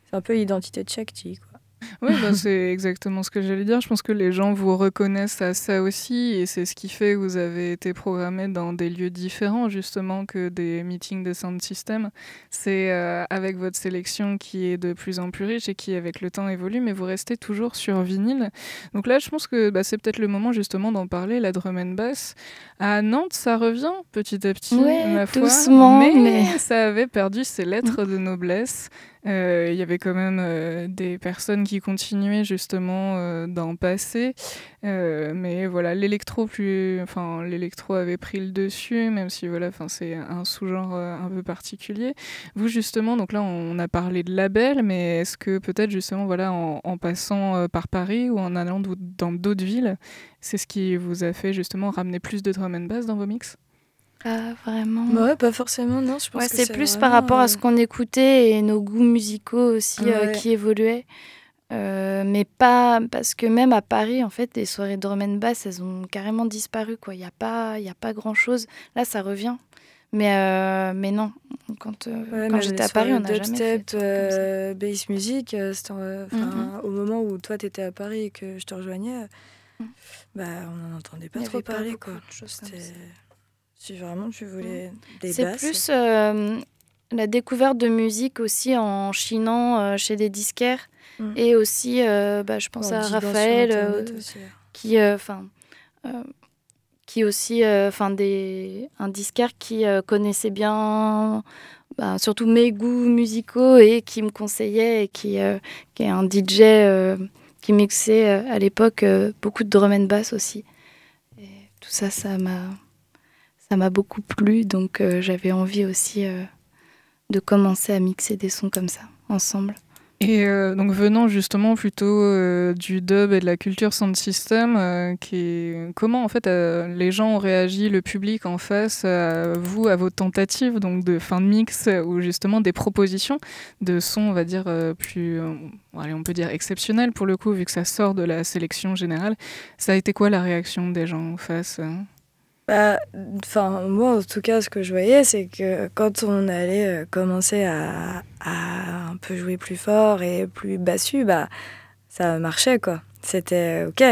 S4: C'est un peu identité de Shakti, quoi.
S2: Oui, bah, c'est exactement ce que j'allais dire. Je pense que les gens vous reconnaissent à ça aussi, et c'est ce qui fait que vous avez été programmé dans des lieux différents, justement, que des meetings de sound system. C'est euh, avec votre sélection qui est de plus en plus riche et qui, avec le temps, évolue, mais vous restez toujours sur vinyle. Donc là, je pense que bah, c'est peut-être le moment, justement, d'en parler, la drum and bass. À Nantes, ça revient petit à petit,
S3: Ouais,
S2: ma foi,
S3: doucement,
S2: mais,
S3: mais-
S2: ça avait perdu ses lettres de noblesse. Euh, il y avait quand même euh, des personnes qui continuaient justement euh, d'en passer. mais voilà, l'électro plus, enfin avait pris le dessus, même si voilà, c'est un sous-genre un peu particulier. Vous justement, donc là on a parlé de label, mais est-ce que peut-être justement voilà en, en passant par Paris ou en allant dans d'autres villes, c'est ce qui vous a fait justement ramener plus de drum and bass dans vos mix?
S3: Pas vraiment.
S4: Ouais, pas forcément, non. Je pense
S3: ouais, c'est plus par rapport à ce qu'on écoutait et nos goûts musicaux aussi
S4: Ouais.
S3: euh, qui évoluaient. Euh, mais pas parce que même à Paris, en fait, les soirées de drum and bass, elles ont carrément disparu. quoi. Il n'y a pas, il a pas grand chose. Là, ça revient. Mais, euh, mais non, quand, euh,
S4: Ouais,
S3: quand j'étais à Paris, on n'a jamais fait
S4: euh, bass music, euh, euh,
S3: Mhm.
S4: au moment où toi t'étais à Paris et que je te rejoignais,
S3: Mhm.
S4: bah on n'en entendait pas trop
S3: pas
S4: parler quoi. Si vraiment tu voulais des
S3: C'est plus euh, la découverte de musique aussi en chinant euh, chez des disquaires
S4: Mm.
S3: et aussi, euh, bah, je pense
S4: en
S3: à Raphaël,
S4: aussi, ouais.
S3: qui, enfin, qui aussi, enfin, des un disquaire qui connaissait bien, bah, surtout mes goûts musicaux et qui me conseillait et qui, euh, qui est un DJ euh, qui mixait euh, à l'époque beaucoup de drum and bass aussi. Et tout ça, ça m'a, m'a beaucoup plu, donc euh, j'avais envie aussi euh, de commencer à mixer des sons comme ça ensemble.
S2: Et euh, donc venant justement plutôt du dub et de la culture sound system, qui comment en fait les gens ont réagi, le public en face à vous, à vos tentatives donc de fin de mix ou justement des propositions de sons, on va dire plus, on peut dire exceptionnels pour le coup vu que ça sort de la sélection générale. Ça a été quoi la réaction des gens en face euh
S4: Bah, enfin, moi, en tout cas, ce que je voyais, c'est que quand on allait euh, commencer à, à un peu jouer plus fort et plus bassu, bah, ça marchait, quoi. C'était OK.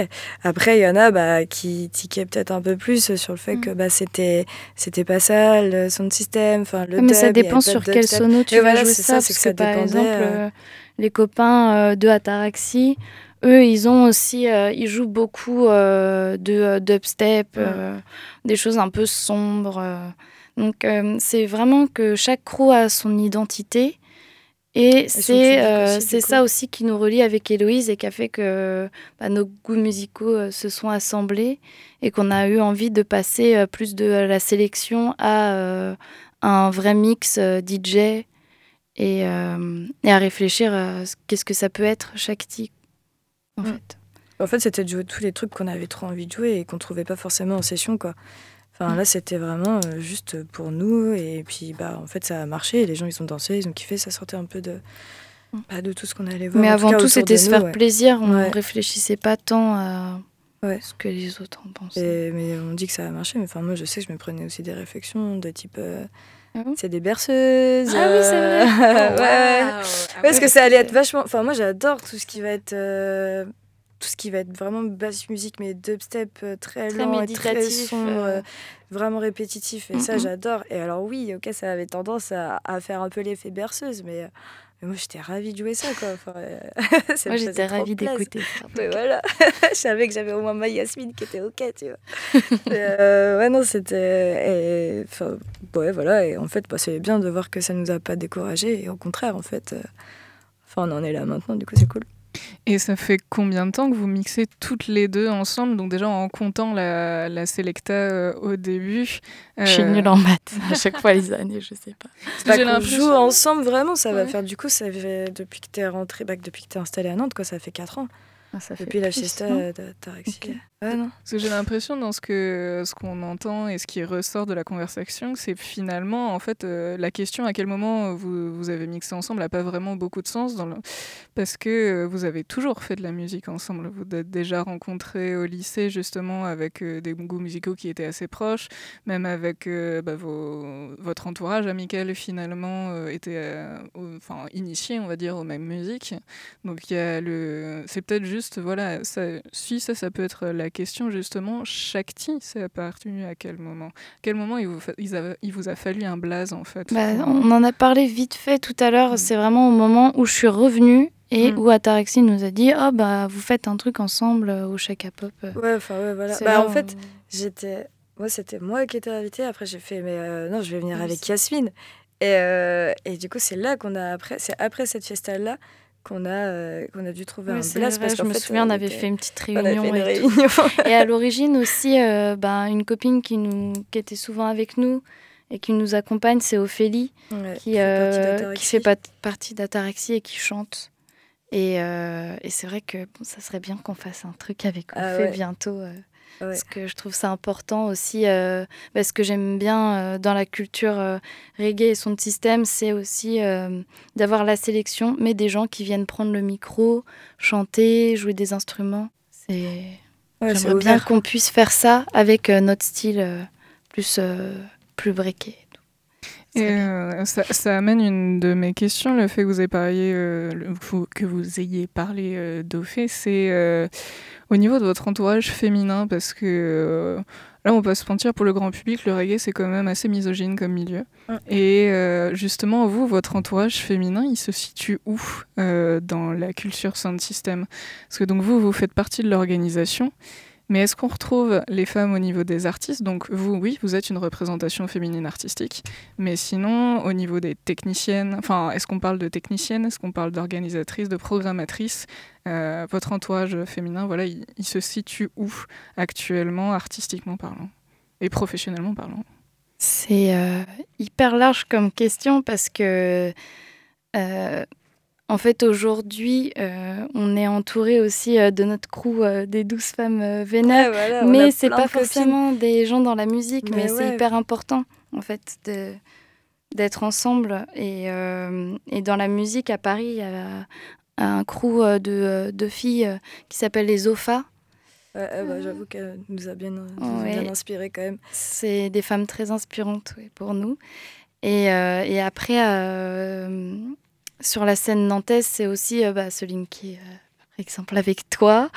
S4: Après, il y en a bah, qui tiquaient peut-être un peu plus sur le fait
S3: Mm.
S4: que bah, c'était c'était pas ça, le sound system, enfin, le
S3: Ouais, mais ça
S4: dub,
S3: dépend sur
S4: de
S3: quel sono tu
S4: Et
S3: vas
S4: voilà,
S3: jouer
S4: c'est
S3: ça,
S4: ça,
S3: parce
S4: c'est que
S3: que,
S4: ça
S3: par
S4: dépendait,
S3: exemple,
S4: euh,
S3: euh, les copains euh, de Ataraxie, eux, ils ont aussi, euh, ils jouent beaucoup euh, de euh, dubstep, euh, des choses un peu sombres. Donc c'est vraiment que chaque crew a son identité. Et c'est c'est ça aussi qui nous relie avec Héloïse et qui a fait que bah, nos goûts musicaux se sont assemblés et qu'on a eu envie de passer plus de la sélection à un vrai mix DJ et, et à réfléchir à ce- qu'est-ce que ça peut être chaque titre en
S4: Mm.
S3: fait.
S4: En fait, c'était de jouer tous les trucs qu'on avait trop envie de jouer et qu'on trouvait pas forcément en session, quoi. Enfin,
S3: Mm.
S4: là, c'était vraiment euh, juste pour nous. Et puis, bah, en fait, ça a marché. Et les gens, ils ont dansé, ils ont kiffé. Ça sortait un peu de,
S3: Mm.
S4: bah, de tout ce qu'on allait voir.
S3: Mais
S4: en
S3: avant tout, c'était se
S4: nous,
S3: faire
S4: ouais.
S3: plaisir. On
S4: Ouais.
S3: réfléchissait pas tant à
S4: Ouais.
S3: ce que les autres en pensaient.
S4: Et- mais on dit que ça a marché. Mais enfin, moi, je sais que je me prenais aussi des réflexions de type. euh,
S3: Ah bon
S4: c'est des berceuses.
S3: Ah oui, c'est vrai.
S4: euh, ouais, ouais. Parce que ça allait être vachement. Enfin, moi, j'adore tout ce qui va être. euh, Tout ce qui va être vraiment basse musique, mais dubstep euh, très,
S3: Très
S4: lent et très sombre,
S3: euh.
S4: vraiment répétitif. Et ça, j'adore. Et alors, oui, ok, ça avait tendance à, à faire un peu l'effet berceuse, mais, mais moi, j'étais ravie de jouer ça, quoi. Enfin, euh, ça
S3: Moi, j'étais ravie d'écouter ça.
S4: Mais voilà, je savais que j'avais au moins ma Yasmine qui était ok, tu vois. Euh, ouais, non, c'était. Enfin, ouais, voilà. Et en fait, bah, c'est bien de voir que ça nous a pas découragés. Et au contraire, en fait, euh, enfin, on en est là maintenant, du coup, c'est cool.
S2: Et ça fait combien de temps que vous mixez toutes les deux ensemble? Donc déjà en comptant la, la Selecta euh, au début.
S3: Je suis
S2: euh,
S3: nulle en maths à chaque fois les années, je sais pas.
S2: parce que
S4: Bah,
S2: j'ai
S4: qu'on
S2: l'impression-
S4: joue ensemble, vraiment, ça va faire. Du coup, ça fait depuis que t'es rentré, bah, depuis que t'es installé à Nantes, quoi, ça fait 4 ans.
S3: Ah, ça fait
S4: Depuis la fiesta
S3: non
S4: de Non.
S2: Parce que j'ai l'impression dans ce que ce qu'on entend et ce qui ressort de la conversation, c'est finalement en fait euh, la question à quel moment vous, vous avez mixé ensemble n'a pas vraiment beaucoup de sens parce que euh, vous avez toujours fait de la musique ensemble. Vous êtes déjà rencontrés au lycée justement avec euh, des goûts musicaux qui étaient assez proches, même avec bah, votre entourage amical finalement était enfin initié on va dire aux mêmes musiques. Donc c'est peut-être juste voilà, si ça, ça peut être la question justement. Shakti, c'est appartenu à quel moment? Quel moment il vous, fa- il, a- il vous a fallu un blaze en fait
S3: Bah, on en a parlé vite fait tout à l'heure.
S2: Mm.
S3: C'est vraiment au moment où je suis revenue et
S2: Mm.
S3: où Ataraxie nous a dit Oh, bah, vous faites un truc ensemble euh, au Chaka Pop.
S4: Ouais, enfin, ouais, voilà. Bah,
S3: là
S4: en
S3: où-
S4: fait, j'étais. Moi, c'était moi qui étais invitée. Après, j'ai fait, mais euh, non, je vais venir
S3: Oui,
S4: avec Yasmine. Et, euh, et du coup, c'est là qu'on a après, c'est après cette fiesta-là qu'on a, euh, qu'on a dû trouver
S3: Oui,
S4: un place.
S3: vrai,
S4: parce
S3: je me
S4: fait,
S3: souviens, on avait fait une petite réunion.
S4: une
S3: et
S4: réunion.
S3: Et à l'origine aussi, euh, ben, une copine qui, nous, qui était souvent avec nous et qui nous accompagne, c'est Ophélie,
S4: Ouais,
S3: qui,
S4: fait partie
S3: euh, qui fait pas partie d'Ataraxie et qui chante. Et, euh, et c'est vrai que bon, ça serait bien qu'on fasse un truc avec
S4: Ah ouais.
S3: bientôt.
S4: Ouais.
S3: Parce que je trouve ça important aussi. euh, parce que j'aime bien euh, dans la culture euh, reggae et son système, c'est aussi d'avoir la sélection, mais des gens qui viennent prendre le micro, chanter, jouer des instruments. C'est
S4: Ouais, c'est
S3: J'aimerais bien qu'on puisse faire ça avec notre style plus, plus briqué.
S2: Et euh, ça, ça amène une de mes questions, le fait que vous ayez parlé, euh, que vous ayez parlé euh, d'Ophé, c'est euh, au niveau de votre entourage féminin, parce que euh, là, on peut se mentir, pour le grand public, le reggae, c'est quand même assez misogyne comme milieu.
S4: Mm.
S2: Et justement, vous, votre entourage féminin, il se situe où dans la culture sound system? Parce que donc vous, vous faites partie de l'organisation. Mais est-ce qu'on retrouve les femmes au niveau des artistes? Donc vous, oui, vous êtes une représentation féminine artistique. Mais sinon, au niveau des techniciennes, enfin, est-ce qu'on parle de techniciennes? Est-ce qu'on parle d'organisatrices, de programmatrices? Euh, Votre entourage féminin, voilà, il, se situe où actuellement, artistiquement parlant? Et professionnellement parlant?
S3: C'est euh, hyper large comme question parce que, euh, en fait, aujourd'hui, euh, on est entouré aussi euh, de notre crew euh, des douze femmes vénères.
S4: Ouais, voilà,
S3: mais c'est pas
S4: de copines.
S3: forcément des gens dans la musique, mais,
S4: Mais
S3: c'est hyper important, en fait, de d'être ensemble. Et, et dans la musique, à Paris, il y a un crew de, de filles qui s'appelle les OFA.
S4: Ouais, bah, J'avoue qu'elle nous a bien, nous a
S3: Ouais.
S4: bien inspiré quand même.
S3: C'est des femmes très inspirantes pour nous. Et, et après, sur la scène nantaise, c'est aussi euh, bah, Celine qui est, euh, par exemple, avec toi,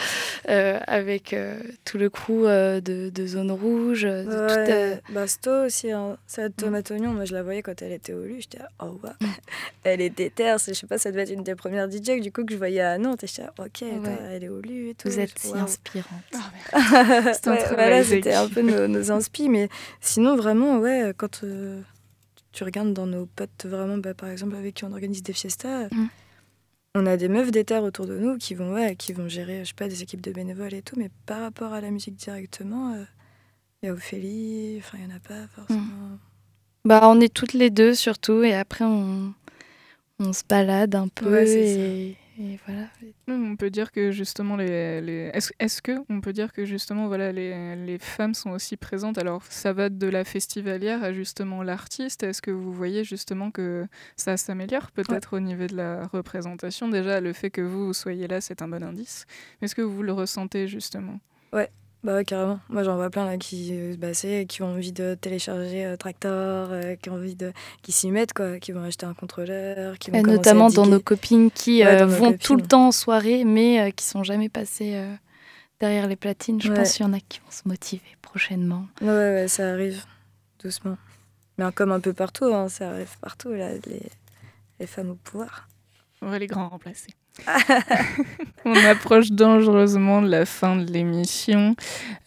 S3: euh, avec euh, tout le crew euh, de, de Zone Rouge. de
S4: Ouais,
S3: toute, euh,
S4: bah, Sto aussi, hein. sa tomate oignon, moi je la voyais quand elle était au LU, j'étais oh ouais, elle est déterre, c'est- je sais pas, ça devait être une des premières DJ que du coup que je voyais à Nantes, et j'étais ok, elle est au LU et tout.
S3: vous êtes si
S4: Waouh.
S3: inspirante.
S2: C'est un
S4: Ouais,
S2: travail
S4: voilà, c'était un peu nos, nos inspi, mais sinon vraiment, ouais, quand euh, tu regardes dans nos potes vraiment, bah, par exemple avec qui on organise des fiestas,
S3: Mm.
S4: on a des meufs d'éther autour de nous qui vont, ouais, qui vont gérer, je sais pas, des équipes de bénévoles et tout, mais par rapport à la musique directement, euh, il y a Ophélie, enfin il y en a pas forcément.
S3: Bah, on est toutes les deux surtout, et après, on, on se balade un peu.
S4: Ouais,
S3: et, et voilà.
S2: On peut dire que justement les, les... est-ce est-ce que on peut dire que justement voilà les, les femmes sont aussi présentes? Alors ça va de la festivalière à justement l'artiste. Est-ce que vous voyez justement que ça s'améliore peut-être au niveau de la représentation? Déjà le fait que vous soyez là c'est un bon indice. Est-ce que vous le ressentez justement?
S4: Bah ouais, carrément. Moi, j'en vois plein là qui, euh, bah, c'est- qui ont envie de télécharger euh, Tractor, euh, qui ont envie de, qui s'y mettent quoi, qui vont acheter un contrôleur, qui vont
S3: Et
S4: commencer
S3: notamment
S4: à
S3: dans nos copines qui
S4: Ouais,
S3: euh, vont tout le temps en soirée, mais euh, qui sont jamais passées euh, derrière les platines. Je
S4: Ouais.
S3: pense qu'il y en a qui vont se motiver prochainement.
S4: Ouais, ouais, ça arrive doucement. Mais comme un peu partout, hein, ça arrive partout là, les, les femmes au pouvoir.
S2: On va les grands remplacer. On approche dangereusement de la fin de l'émission.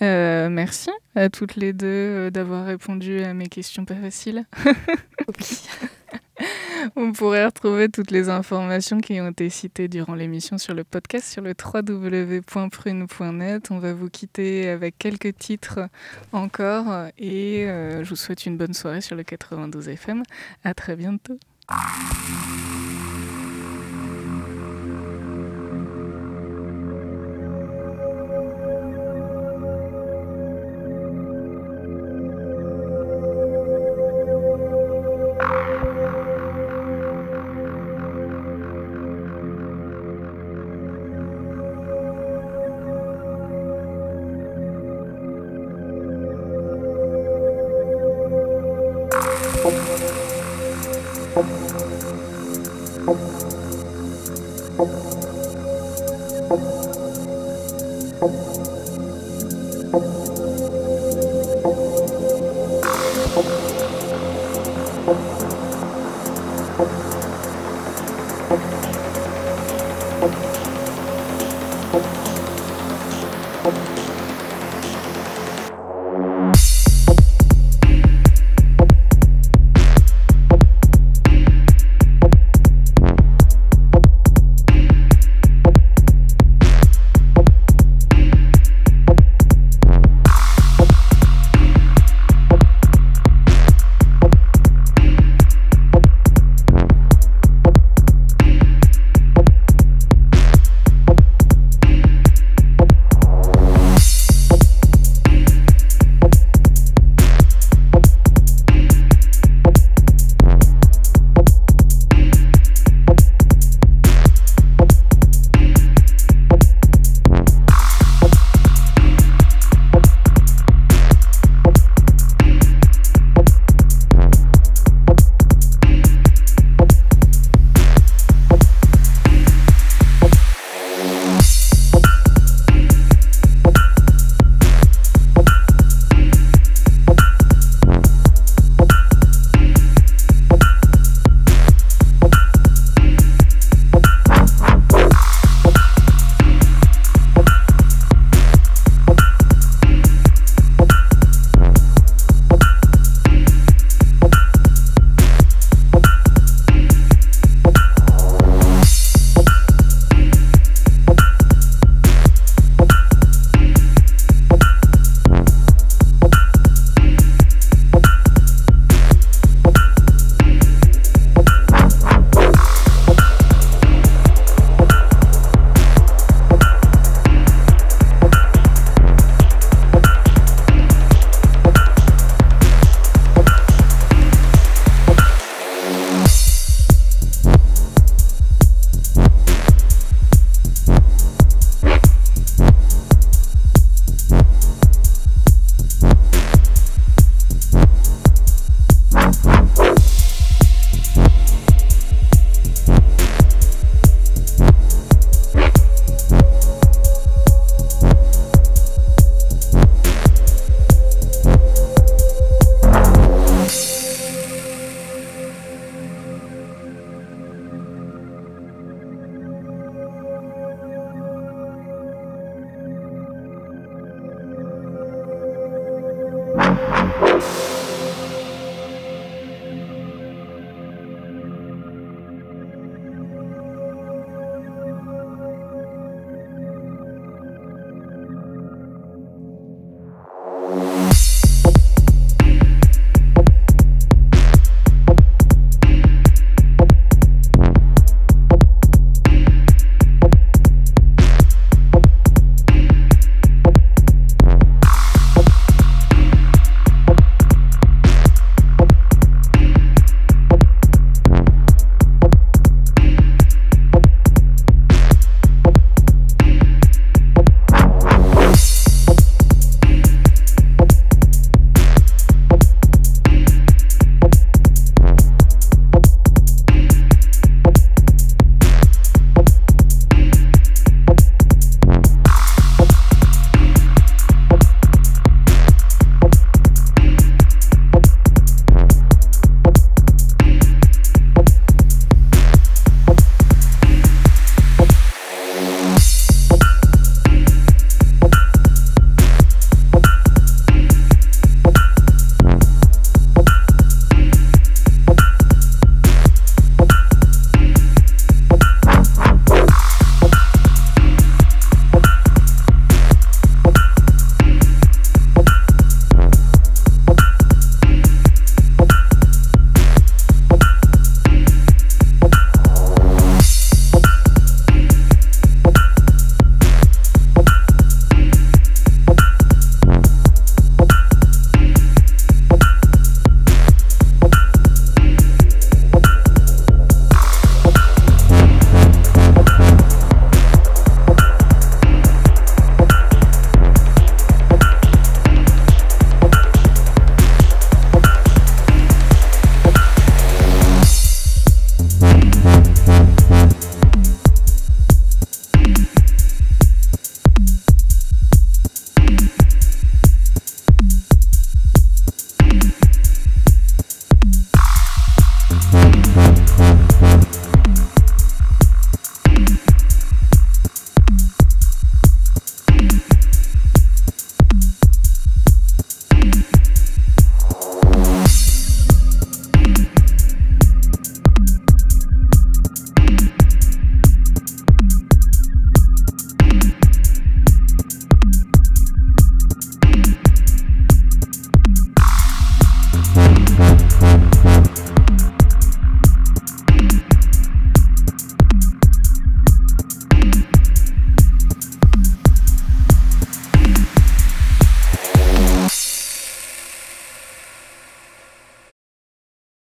S2: Euh, merci à toutes les deux euh, d'avoir répondu à mes questions pas faciles. On pourrait retrouver toutes les informations qui ont été citées durant l'émission sur le podcast sur le www.prune.net. On va vous quitter avec quelques titres encore et euh, je vous souhaite une bonne soirée sur le 92 FM. À très bientôt.